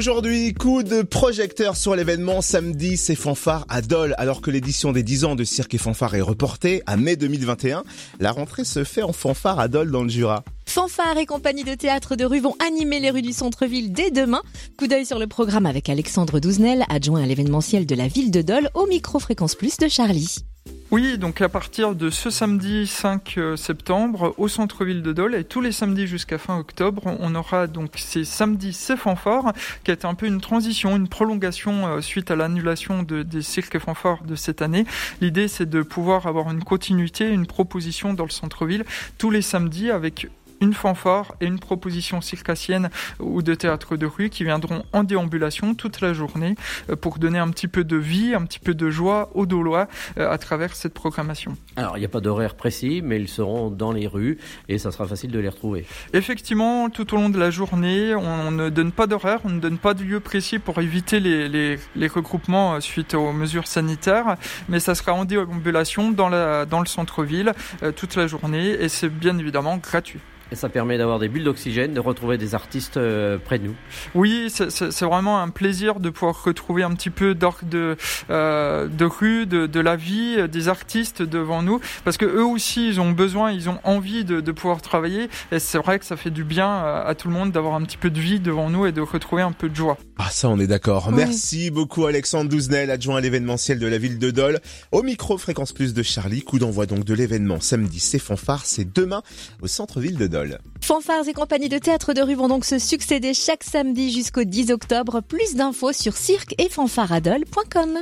Aujourd'hui, coup de projecteur sur l'événement samedi, c'est fanfare à Dole. Alors que l'édition des 10 ans de Cirque et Fanfare est reportée à mai 2021, la rentrée se fait en fanfare à Dole dans le Jura. Fanfare et compagnie de théâtre de rue vont animer les rues du centre-ville dès demain. Coup d'œil sur le programme avec Alexandre Douzenel, adjoint à l'événementiel de la ville de Dole au micro-fréquence plus de Charlie. Oui, donc à partir de ce samedi 5 euh, septembre au centre-ville de Dole et tous les samedis jusqu'à fin octobre, on aura donc ces samedis ces fanfares qui été un peu une transition, une prolongation euh, suite à l'annulation de, des cirques fanfares de cette année. L'idée c'est de pouvoir avoir une continuité, une proposition dans le centre-ville tous les samedis avec une fanfare et une proposition circassienne ou de théâtre de rue qui viendront en déambulation toute la journée euh, pour donner un petit peu de vie, un petit peu de joie aux Dolois euh, à travers cette programmation. Alors, il n'y a pas d'horaire précis, mais ils seront dans les rues et ça sera facile de les retrouver. Effectivement, tout au long de la journée, on ne donne pas d'horaire, on ne donne pas de lieu précis pour éviter les, les, les regroupements euh, suite aux mesures sanitaires, mais ça sera en déambulation dans, la, dans le centre-ville toute la journée et c'est bien évidemment gratuit. Et ça permet d'avoir des bulles d'oxygène, de retrouver des artistes euh, près de nous. Oui, c'est vraiment un plaisir de pouvoir retrouver un petit peu d'orgue de, euh, de rue, de, de, la vie, euh, des artistes devant nous, parce que eux aussi, ils ont besoin, ils ont envie de, de pouvoir travailler, et c'est vrai que ça fait du bien à, tout le monde d'avoir un petit peu de vie devant nous et de retrouver un peu de joie. Ah ça, on est d'accord. Merci beaucoup Alexandre Douzenel, adjoint à l'événementiel de la ville de Dole, au micro Fréquence Plus de Charlie. Coup d'envoi donc de l'événement samedi, c'est fanfare, c'est demain au centre-ville de Dole. Fanfares et compagnies de théâtre de rue vont donc se succéder chaque samedi jusqu'au 10 octobre. Plus d'infos sur cirque et fanfaradol.com.